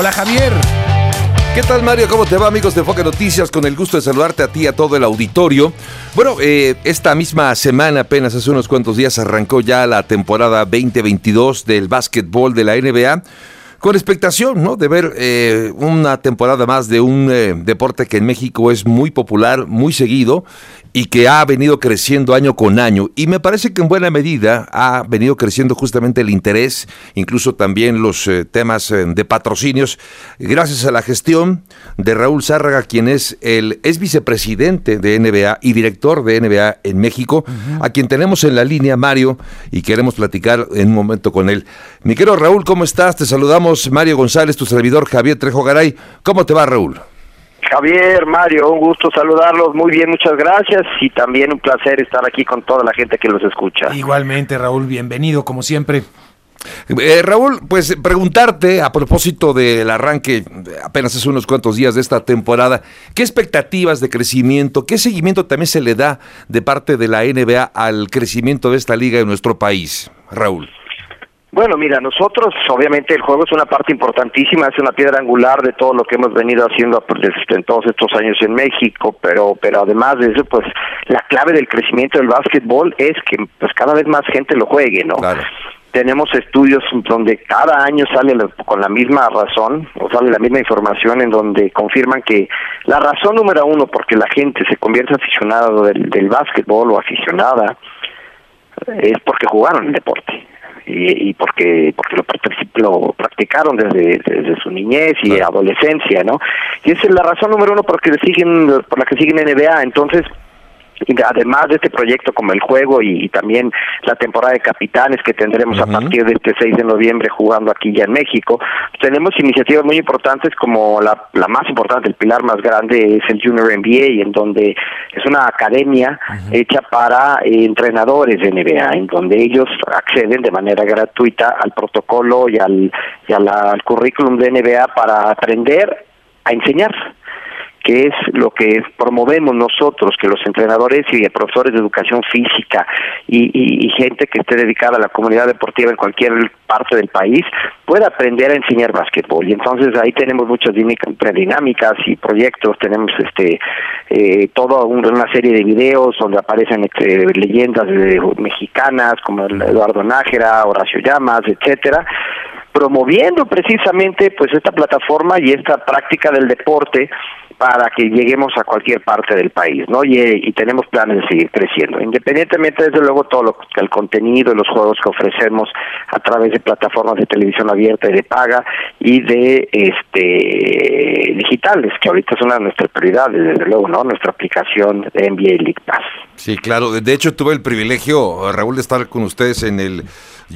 Hola Javier. ¿Qué tal Mario? ¿Cómo te va amigos de Foque Noticias? Con el gusto de saludarte a ti y a todo el auditorio. Bueno, eh, esta misma semana, apenas hace unos cuantos días, arrancó ya la temporada 2022 del básquetbol de la NBA con expectación, ¿no? De ver eh, una temporada más de un eh, deporte que en México es muy popular, muy seguido y que ha venido creciendo año con año. Y me parece que en buena medida ha venido creciendo justamente el interés, incluso también los eh, temas de patrocinios, gracias a la gestión de Raúl Zárraga, quien es el es vicepresidente de NBA y director de NBA en México, a quien tenemos en la línea, Mario, y queremos platicar en un momento con él. Mi querido Raúl, ¿cómo estás? Te saludamos Mario González, tu servidor Javier Trejo Garay. ¿Cómo te va, Raúl? Javier, Mario, un gusto saludarlos. Muy bien, muchas gracias. Y también un placer estar aquí con toda la gente que los escucha. Igualmente, Raúl, bienvenido, como siempre. Eh, Raúl, pues preguntarte a propósito del arranque apenas hace unos cuantos días de esta temporada, ¿qué expectativas de crecimiento, qué seguimiento también se le da de parte de la NBA al crecimiento de esta liga en nuestro país, Raúl? Bueno, mira, nosotros, obviamente, el juego es una parte importantísima, es una piedra angular de todo lo que hemos venido haciendo en todos estos años en México, pero, pero además de eso, pues la clave del crecimiento del básquetbol es que pues cada vez más gente lo juegue, ¿no? Tenemos estudios donde cada año sale con la misma razón, o sale la misma información, en donde confirman que la razón número uno porque la gente se convierte aficionado del, del básquetbol o aficionada es porque jugaron el deporte y, y porque porque lo, lo practicaron desde, desde su niñez y adolescencia, ¿no? Y esa es la razón número uno por, siguen, por la que siguen NBA. Entonces, además de este proyecto como el juego y, también la temporada de capitanes que tendremos a partir de este 6 de noviembre jugando aquí ya en México, tenemos iniciativas muy importantes como la, la más importante, el pilar más grande es el Junior NBA, en donde es una academia hecha para eh, entrenadores de NBA, en donde ellos acceden de manera gratuita al protocolo y al, y al currículum de NBA para aprender a enseñar que es lo que promovemos nosotros, que los entrenadores y profesores de educación física y, gente que esté dedicada a la comunidad deportiva en cualquier parte del país pueda aprender a enseñar básquetbol. Y entonces ahí tenemos muchas dinámicas y proyectos, tenemos este eh, toda una serie de videos donde aparecen este, leyendas mexicanas como Eduardo Nájera, Horacio Llamas, etcétera promoviendo precisamente pues esta plataforma y esta práctica del deporte para que lleguemos a cualquier parte del país, ¿no? Y, tenemos planes de seguir creciendo, independientemente desde luego todo lo, el contenido y los juegos que ofrecemos a través de plataformas de televisión abierta y de paga y de este digitales, que ahorita es una de nuestras prioridades, desde luego, ¿no? Nuestra aplicación de NBA League Pass. Sí, claro. De hecho, tuve el privilegio, Raúl, de estar con ustedes en el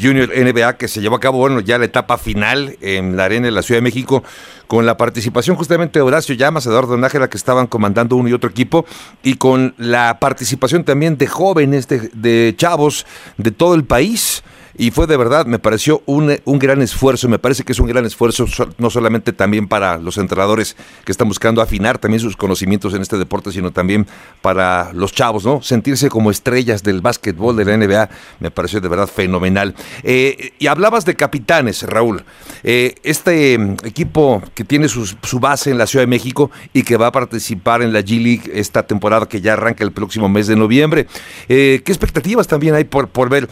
Junior NBA que se llevó a cabo, bueno, ya la etapa final en la arena de la Ciudad de México, con la participación justamente de Horacio Llamas, Eduardo Nájera, que estaban comandando uno y otro equipo, y con la participación también de jóvenes, de, de chavos de todo el país y fue de verdad, me pareció un, un, gran esfuerzo, me parece que es un gran esfuerzo no solamente también para los entrenadores que están buscando afinar también sus conocimientos en este deporte, sino también para los chavos, ¿no? Sentirse como estrellas del básquetbol de la NBA me pareció de verdad fenomenal. Eh, y hablabas de capitanes, Raúl. Eh, este mm, equipo que tiene su, su base en la Ciudad de México y que va a participar en la G League esta temporada que ya arranca el próximo mes de noviembre. Eh, ¿Qué expectativas también hay por, por ver,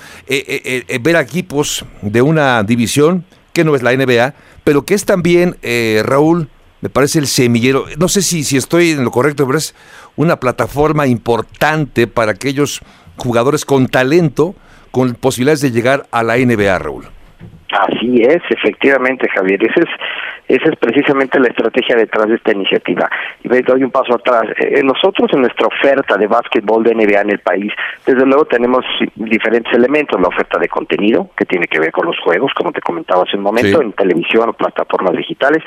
ver equipos de una división que no es la NBA, pero que es también, eh, Raúl, me parece el semillero, no sé si, si estoy en lo correcto, pero es una plataforma importante para aquellos jugadores con talento, con posibilidades de llegar a la NBA, Raúl. Así es, efectivamente, Javier. Ese es esa es precisamente la estrategia detrás de esta iniciativa. Y doy un paso atrás. Eh, nosotros en nuestra oferta de básquetbol de NBA en el país, desde luego tenemos diferentes elementos. La oferta de contenido, que tiene que ver con los juegos, como te comentaba hace un momento, en televisión o plataformas digitales.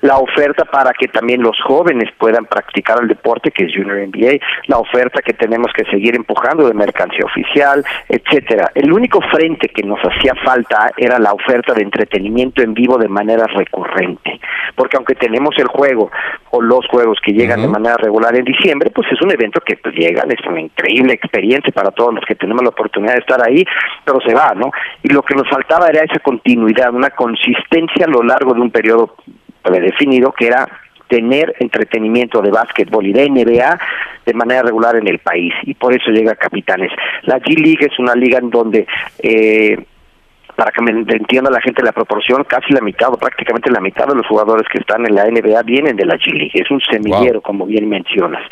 La oferta para que también los jóvenes puedan practicar el deporte, que es Junior NBA. La oferta que tenemos que seguir empujando de mercancía oficial, etcétera. El único frente que nos hacía falta era la oferta de entretenimiento en vivo de manera recurrente porque aunque tenemos el juego o los juegos que llegan de manera regular en diciembre, pues es un evento que pues, llega, es una increíble experiencia para todos los que tenemos la oportunidad de estar ahí, pero se va, ¿no? Y lo que nos faltaba era esa continuidad, una consistencia a lo largo de un periodo predefinido que era tener entretenimiento de básquetbol y de NBA de manera regular en el país y por eso llega a Capitanes. La G League es una liga en donde eh, para que me entienda la gente la proporción, casi la mitad o prácticamente la mitad de los jugadores que están en la NBA vienen de la G League. Es un semillero, como bien mencionas.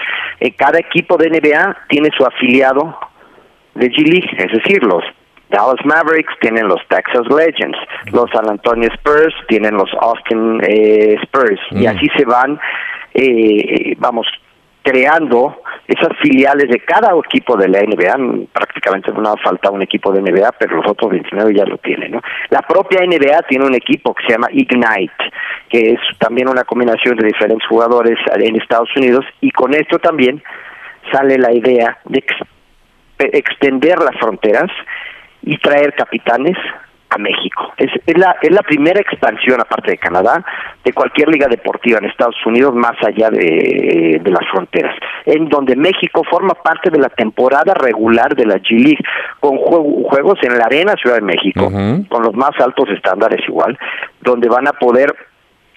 Eh, cada equipo de NBA tiene su afiliado de G League, es decir, los Dallas Mavericks tienen los Texas Legends, los San Antonio Spurs tienen los Austin eh, Spurs, y mm. así se van, eh, vamos, creando esas filiales de cada equipo de la NBA, prácticamente no falta un equipo de NBA, pero los otros 29 ya lo tienen. ¿no? La propia NBA tiene un equipo que se llama Ignite, que es también una combinación de diferentes jugadores en Estados Unidos, y con esto también sale la idea de extender las fronteras y traer capitanes a México. Es, es, la, es la primera expansión, aparte de Canadá, de cualquier liga deportiva en Estados Unidos más allá de, de las fronteras, en donde México forma parte de la temporada regular de la G League, con juegos en la Arena Ciudad de México, con los más altos estándares igual, donde van a poder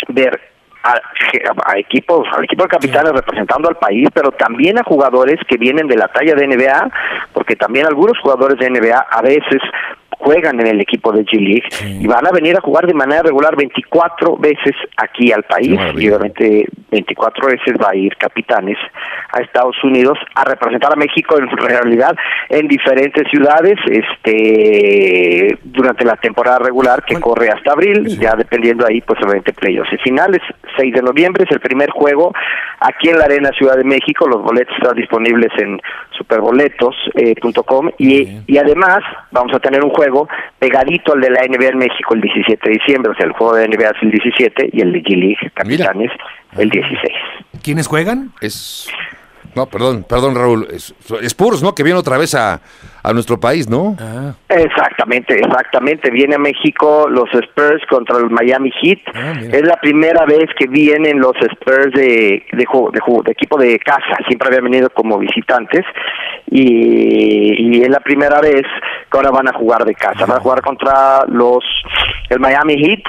ver a, equipos, al equipo de capitanes representando al país, pero también a jugadores que vienen de la talla de NBA, porque también algunos jugadores de NBA a veces juegan en el equipo de G League y van a venir a jugar de manera regular 24 veces aquí al país. Y obviamente 24 veces va a ir capitanes a Estados Unidos a representar a México en realidad en diferentes ciudades este durante la temporada regular que corre hasta abril ya dependiendo ahí pues obviamente playoffs. Y finales 6 de noviembre es el primer juego aquí en la Arena Ciudad de México. Los boletos están disponibles en superboletos.com y, y además vamos a tener un juego pegadito al de la NBA en México el 17 de diciembre, o sea, el juego de NBA es el 17 y el de G-League, Capitanes, el 16. ¿Quiénes juegan? Es no, perdón, perdón Raúl, es, Spurs, ¿no? Que viene otra vez a, a nuestro país, ¿no? Ah. Exactamente, exactamente. Viene a México los Spurs contra el Miami Heat. Ah, es la primera vez que vienen los Spurs de, de, de, equipo de casa. Siempre habían venido como visitantes y, y, es la primera vez que ahora van a jugar de casa. Van a jugar contra los el Miami Heat.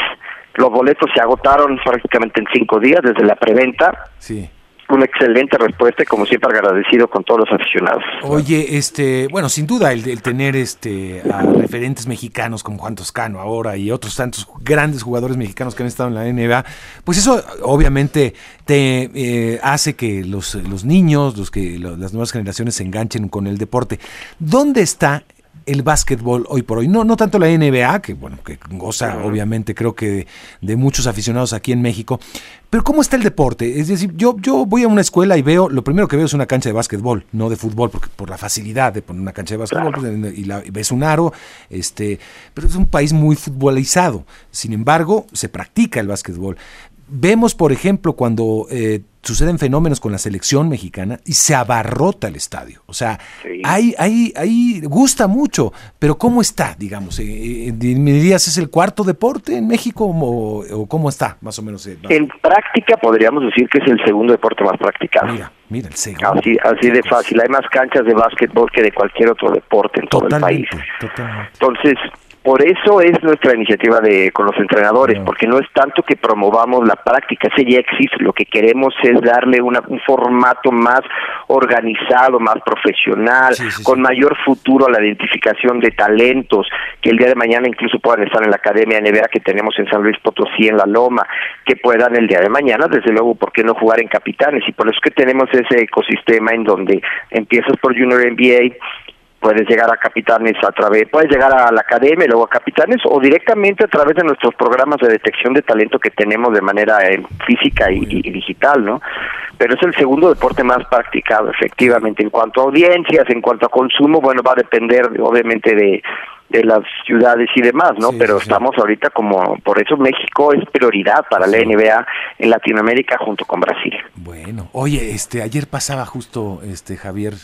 Los boletos se agotaron prácticamente en cinco días desde la preventa. Sí una excelente respuesta y como siempre agradecido con todos los aficionados. Oye, este, bueno, sin duda el, tener este a referentes mexicanos como Juan Toscano ahora y otros tantos grandes jugadores mexicanos que han estado en la NBA, pues eso obviamente te eh, hace que los, los niños, los que las nuevas generaciones se enganchen con el deporte. ¿Dónde está el básquetbol hoy por hoy. No, no tanto la NBA, que bueno, que goza obviamente creo que de, muchos aficionados aquí en México, pero ¿cómo está el deporte? Es decir, yo, yo voy a una escuela y veo, lo primero que veo es una cancha de básquetbol, no de fútbol, porque por la facilidad de poner una cancha de básquetbol pues, y, la, ves un aro, este, pero es un país muy futbolizado. Sin embargo, se practica el básquetbol. Vemos, por ejemplo, cuando eh, suceden fenómenos con la selección mexicana y se abarrota el estadio. O sea, ahí, ahí, ahí gusta mucho, pero ¿cómo está, digamos? Eh, eh, ¿Me dirías es el cuarto deporte en México o, cómo está, más o menos? en práctica podríamos decir que es el segundo deporte más practicado. Mira, mira, el segundo. Así, así de fácil. Hay más canchas de básquetbol que de cualquier otro deporte en todo el país. Totalmente. Entonces, por eso es nuestra iniciativa de con los entrenadores, porque no es tanto que promovamos la práctica, ese ya existe, lo que queremos es darle un formato más organizado, más profesional, con mayor futuro a la identificación de talentos, que el día de mañana incluso puedan estar en la Academia NBA que tenemos en San Luis Potosí, en La Loma, que puedan el día de mañana, desde luego, ¿por qué no jugar en capitanes? Y por eso es que tenemos ese ecosistema en donde empiezas por Junior NBA, puedes llegar a capitanes a través, puedes llegar a la academia y luego a capitanes o directamente a través de nuestros programas de detección de talento que tenemos de manera eh, física y, digital, ¿no? Pero es el segundo deporte más practicado, efectivamente. En cuanto a audiencias, en cuanto a consumo, bueno, va a depender obviamente de, de las ciudades y demás, ¿no? Pero estamos ahorita como, por eso México es prioridad para la NBA en Latinoamérica junto con Brasil. Bueno, oye, este, ayer pasaba justo, este, Javier,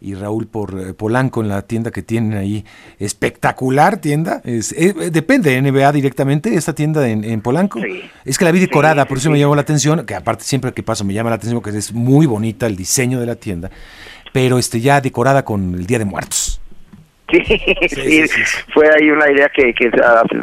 y Raúl por eh, Polanco en la tienda que tienen ahí. Espectacular tienda. Es, eh, depende de NBA directamente, esta tienda en, Polanco. Es que la vi decorada, por eso me llamó la atención, que aparte siempre que paso me llama la atención porque es muy bonita el diseño de la tienda, pero este ya decorada con el Día de Muertos. Sí, sí, fue ahí una idea que, que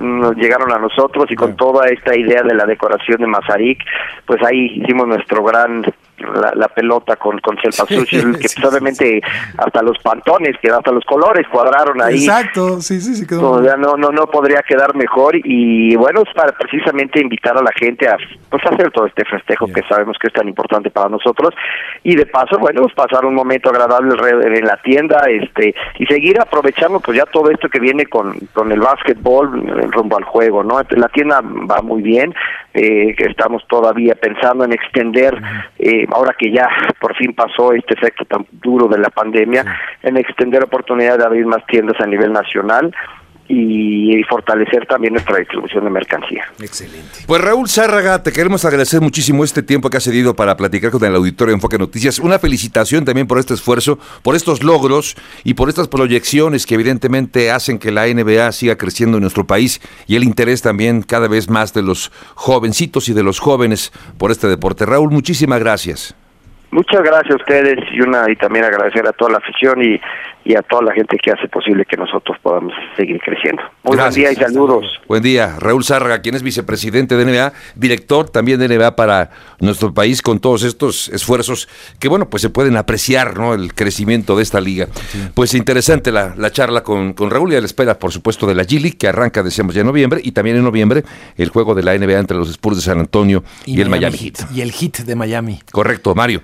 nos llegaron a nosotros y con toda esta idea de la decoración de Mazarik, pues ahí hicimos nuestro gran la, pelota con con que pues, obviamente hasta los pantones, que hasta los colores cuadraron ahí. Exacto, sí, sí, sí quedó. No, no, no, podría quedar mejor y bueno, es para precisamente invitar a la gente a pues hacer todo este festejo que sabemos que es tan importante para nosotros y de paso, bueno, pues, pasar un momento agradable en la tienda este y seguir aprovechando pues ya todo esto que viene con, con el básquetbol rumbo al juego, ¿no? La tienda va muy bien, eh, que estamos todavía pensando en extender eh, ahora que ya por fin pasó este efecto tan duro de la pandemia, en extender oportunidad de abrir más tiendas a nivel nacional y, fortalecer también nuestra distribución de mercancía. Excelente. Pues Raúl Zárraga, te queremos agradecer muchísimo este tiempo que has cedido para platicar con el auditorio de Enfoque Noticias. Una felicitación también por este esfuerzo, por estos logros y por estas proyecciones que evidentemente hacen que la NBA siga creciendo en nuestro país y el interés también cada vez más de los jovencitos y de los jóvenes por este deporte. Raúl, muchísimas gracias. Muchas gracias a ustedes y una y también agradecer a toda la afición y, y a toda la gente que hace posible que nosotros podamos seguir creciendo. Muy buen día y saludos. Buen día, Raúl Zárraga, quien es vicepresidente de NBA, director también de NBA para nuestro país con todos estos esfuerzos que bueno, pues se pueden apreciar, ¿no? El crecimiento de esta liga. Pues interesante la, la charla con, con, Raúl y a la espera, por supuesto, de la G que arranca, decíamos, ya en noviembre y también en noviembre el juego de la NBA entre los Spurs de San Antonio y, el Miami Heat. Y el Heat de Miami. Correcto, Mario.